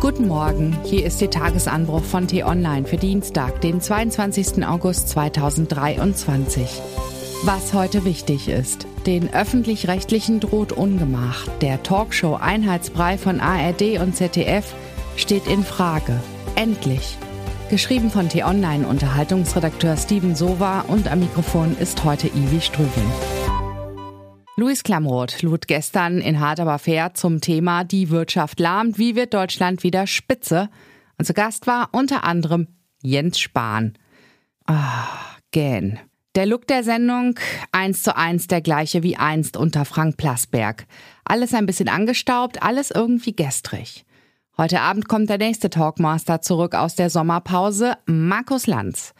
Guten Morgen, hier ist der Tagesanbruch von T-Online für Dienstag, den 22. August 2023. Was heute wichtig ist. Den öffentlich-rechtlichen droht Ungemach. Der Talkshow Einheitsbrei von ARD und ZDF steht in Frage. Endlich. Geschrieben von T-Online Unterhaltungsredakteur Steven Sova und am Mikrofon ist heute Ivi Strüving. Luis Klamroth lud gestern in Hard aber fair zum Thema Die Wirtschaft lahmt, wie wird Deutschland wieder Spitze? Und zu Gast war unter anderem Jens Spahn. Ah, gähn. Der Look der Sendung eins zu eins der gleiche wie einst unter Frank Plasberg. Alles ein bisschen angestaubt, alles irgendwie gestrig. Heute Abend kommt der nächste Talkmaster zurück aus der Sommerpause, Markus Lanz.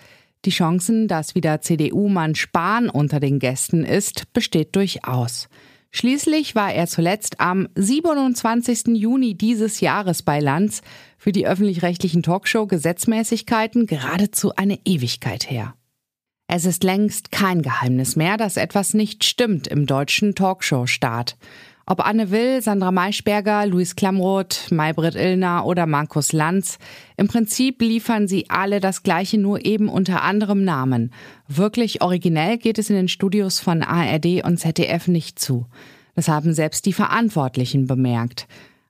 Die Chancen, dass wieder CDU-Mann Spahn unter den Gästen ist, besteht durchaus. Schließlich war er zuletzt am 27. Juni dieses Jahres bei Lanz für die öffentlich-rechtlichen Talkshow-Gesetzmäßigkeiten geradezu eine Ewigkeit her. Es ist längst kein Geheimnis mehr, dass etwas nicht stimmt im deutschen Talkshow-Staat. Ob Anne Will, Sandra Maischberger, Luis Klamroth, Maybrit Illner oder Markus Lanz, im Prinzip liefern sie alle das Gleiche, nur eben unter anderem Namen. Wirklich originell geht es in den Studios von ARD und ZDF nicht zu. Das haben selbst die Verantwortlichen bemerkt.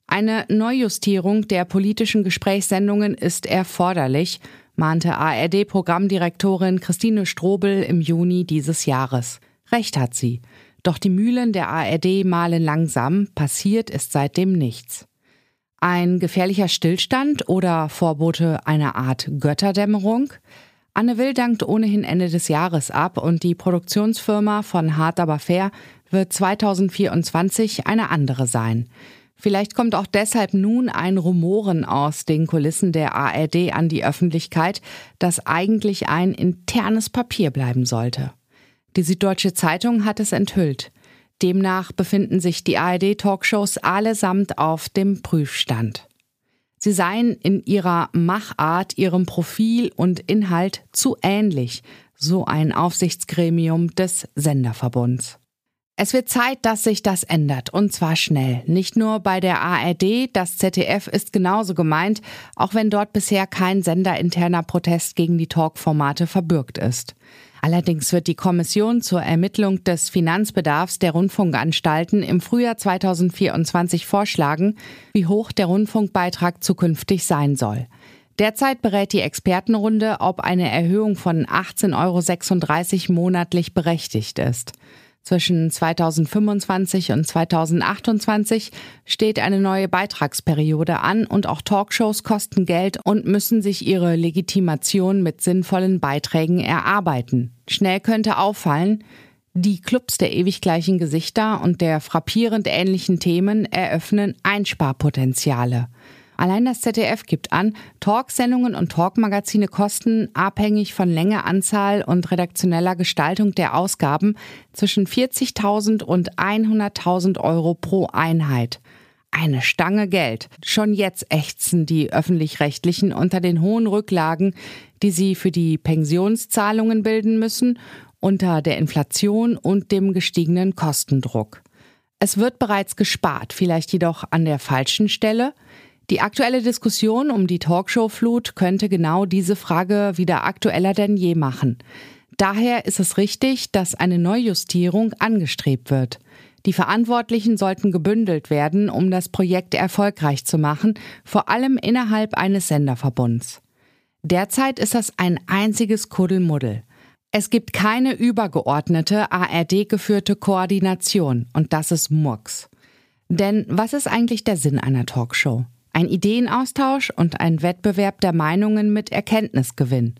Eine Neujustierung der politischen Gesprächssendungen ist erforderlich, mahnte ARD-Programmdirektorin Christine Strobel im Juni dieses Jahres. Recht hat sie. Doch die Mühlen der ARD malen langsam, passiert ist seitdem nichts. Ein gefährlicher Stillstand oder Vorbote einer Art Götterdämmerung? Anne Will dankt ohnehin Ende des Jahres ab und die Produktionsfirma von Hart aber fair wird 2024 eine andere sein. Vielleicht kommt auch deshalb nun ein Rumoren aus den Kulissen der ARD an die Öffentlichkeit, das eigentlich ein internes Papier bleiben sollte. Die Süddeutsche Zeitung hat es enthüllt. Demnach befinden sich die ARD-Talkshows allesamt auf dem Prüfstand. Sie seien in ihrer Machart, ihrem Profil und Inhalt zu ähnlich, so ein Aufsichtsgremium des Senderverbunds. Es wird Zeit, dass sich das ändert, und zwar schnell. Nicht nur bei der ARD, das ZDF ist genauso gemeint, auch wenn dort bisher kein senderinterner Protest gegen die Talkformate verbürgt ist. Allerdings wird die Kommission zur Ermittlung des Finanzbedarfs der Rundfunkanstalten im Frühjahr 2024 vorschlagen, wie hoch der Rundfunkbeitrag zukünftig sein soll. Derzeit berät die Expertenrunde, ob eine Erhöhung von 18,36 Euro monatlich berechtigt ist. Zwischen 2025 und 2028 steht eine neue Beitragsperiode an und auch Talkshows kosten Geld und müssen sich ihre Legitimation mit sinnvollen Beiträgen erarbeiten. Schnell könnte auffallen, die Clubs der ewig gleichen Gesichter und der frappierend ähnlichen Themen eröffnen Einsparpotenziale. Allein das ZDF gibt an, Talksendungen und Talkmagazine kosten, abhängig von Länge, Anzahl und redaktioneller Gestaltung der Ausgaben, zwischen 40.000 und 100.000 Euro pro Einheit. Eine Stange Geld. Schon jetzt ächzen die öffentlich-rechtlichen unter den hohen Rücklagen, die sie für die Pensionszahlungen bilden müssen, unter der Inflation und dem gestiegenen Kostendruck. Es wird bereits gespart, vielleicht jedoch an der falschen Stelle. Die aktuelle Diskussion um die Talkshow-Flut könnte genau diese Frage wieder aktueller denn je machen. Daher ist es richtig, dass eine Neujustierung angestrebt wird. Die Verantwortlichen sollten gebündelt werden, um das Projekt erfolgreich zu machen, vor allem innerhalb eines Senderverbunds. Derzeit ist das ein einziges Kuddelmuddel. Es gibt keine übergeordnete ARD-geführte Koordination und das ist Murks. Denn was ist eigentlich der Sinn einer Talkshow? Ein Ideenaustausch und ein Wettbewerb der Meinungen mit Erkenntnisgewinn.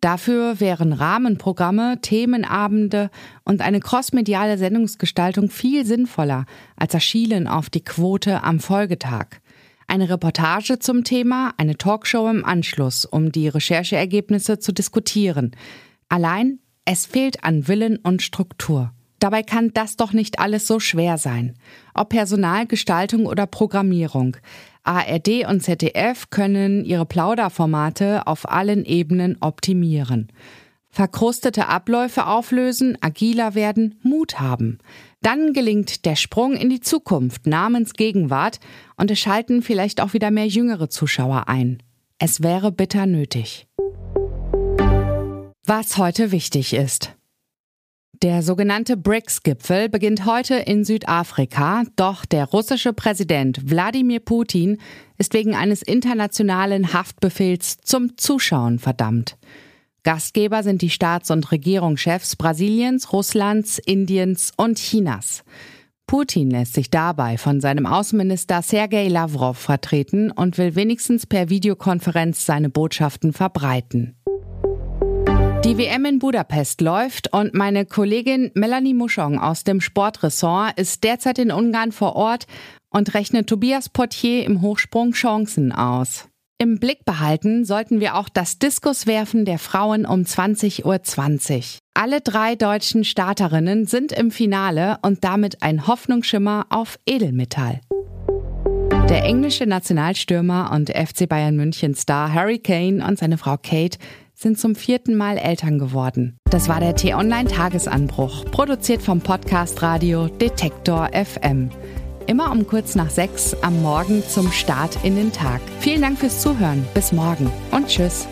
Dafür wären Rahmenprogramme, Themenabende und eine crossmediale Sendungsgestaltung viel sinnvoller als Erschielen auf die Quote am Folgetag. Eine Reportage zum Thema, eine Talkshow im Anschluss, um die Rechercheergebnisse zu diskutieren. Allein, es fehlt an Willen und Struktur. Dabei kann das doch nicht alles so schwer sein. Ob Personalgestaltung oder Programmierung. ARD und ZDF können ihre Plauderformate auf allen Ebenen optimieren. verkrustete Abläufe auflösen, agiler werden, Mut haben. Dann gelingt der Sprung in die Zukunft namens Gegenwart und es schalten vielleicht auch wieder mehr jüngere Zuschauer ein. Es wäre bitter nötig. Was heute wichtig ist. Der sogenannte BRICS-Gipfel beginnt heute in Südafrika, doch der russische Präsident Wladimir Putin ist wegen eines internationalen Haftbefehls zum Zuschauen verdammt. Gastgeber sind die Staats- und Regierungschefs Brasiliens, Russlands, Indiens und Chinas. Putin lässt sich dabei von seinem Außenminister Sergei Lavrov vertreten und will wenigstens per Videokonferenz seine Botschaften verbreiten. Die WM in Budapest läuft und meine Kollegin Melanie Muschong aus dem Sportressort ist derzeit in Ungarn vor Ort und rechnet Tobias Portier im Hochsprung Chancen aus. Im Blick behalten sollten wir auch das Diskuswerfen der Frauen um 20.20 Uhr. Alle drei deutschen Starterinnen sind im Finale und damit ein Hoffnungsschimmer auf Edelmetall. Der englische Nationalstürmer und FC Bayern München Star Harry Kane und seine Frau Kate sind zum vierten Mal Eltern geworden. Das war der T-Online Tagesanbruch, produziert vom Podcast Radio Detektor FM immer um kurz nach sechs am Morgen zum Start in den Tag. Vielen Dank fürs Zuhören. Bis morgen und tschüss.